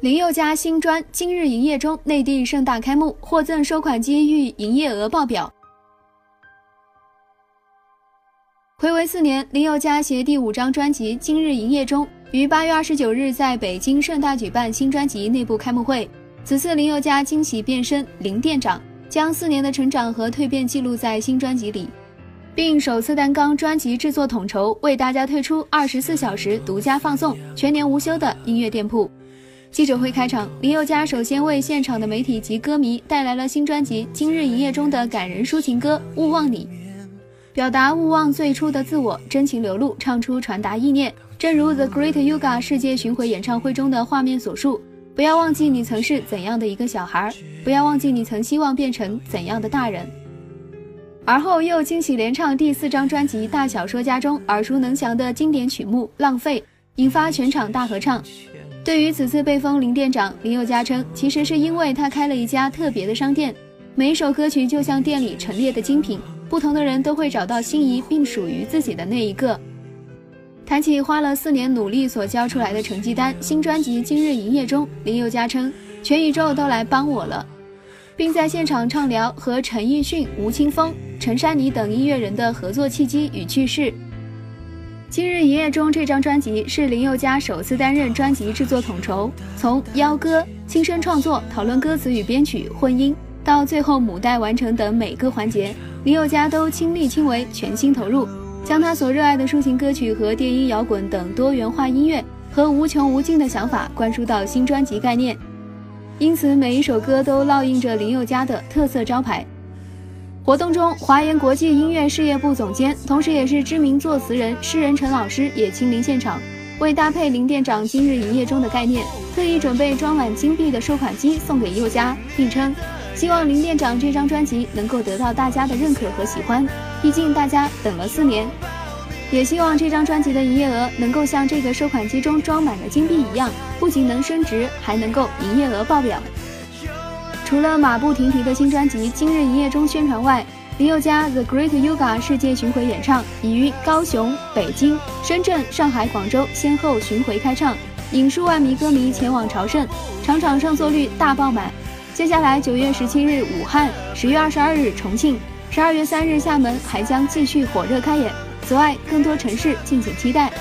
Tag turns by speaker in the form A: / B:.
A: 林宥嘉新专今日营业中，内地盛大开幕，获赠收款机遇营业额爆表。暌违四年，林宥嘉携第五张专辑《今日营业中》于八月二十九日在北京盛大举办新专辑内部开幕会。此次林宥嘉惊喜变身林店长，将四年的成长和蜕变记录在新专辑里，并首次担纲专辑制作统筹，为大家推出二十四小时独家放送、全年无休的音乐店铺。记者会开场，林宥嘉首先为现场的媒体及歌迷带来了新专辑《今日营业中》的感人抒情歌《勿忘你》，表达勿忘最初的自我，真情流露，唱出传达意念。正如 The Great Yoga 世界巡回演唱会中的画面所述：“不要忘记你曾是怎样的一个小孩，不要忘记你曾希望变成怎样的大人。”而后又惊喜连唱第四张专辑《大小说家》中耳熟能详的经典曲目《浪费》，引发全场大合唱。对于此次被封林店长，林宥嘉称，其实是因为他开了一家特别的商店，每一首歌曲就像店里陈列的精品，不同的人都会找到心仪并属于自己的那一个。谈起花了四年努力所交出来的成绩单，新专辑今日营业中，林宥嘉称，全宇宙都来帮我了，并在现场畅聊和陈奕迅、吴青峰、陈珊妮等音乐人的合作契机与趣事。今日营业中这张专辑是林宥嘉首次担任专辑制作统筹，从邀歌、亲身创作、讨论歌词与编曲、混音，到最后母带完成等每个环节，林宥嘉都亲力亲为，全心投入，将他所热爱的抒情歌曲和电音摇滚等多元化音乐和无穷无尽的想法灌输到新专辑概念，因此每一首歌都烙印着林宥嘉的特色招牌。活动中，华研国际音乐事业部总监，同时也是知名作词人、诗人陈老师也亲临现场，为搭配林店长今日营业中的概念，特意准备装满金币的收款机送给佑嘉，并称希望林店长这张专辑能够得到大家的认可和喜欢，毕竟大家等了四年，也希望这张专辑的营业额能够像这个收款机中装满的金币一样，不仅能升值，还能够营业额爆表。除了马不停蹄的新专辑今日营业中宣传外，林宥嘉 The Great Yoga 世界巡回演唱已于高雄、北京、深圳、上海、广州先后巡回开唱，引数万名歌迷前往朝圣，场场上座率大爆满。接下来九月十七日武汉，十月二十二日重庆，十二月三日厦门还将继续火热开演。此外，更多城市敬请期待。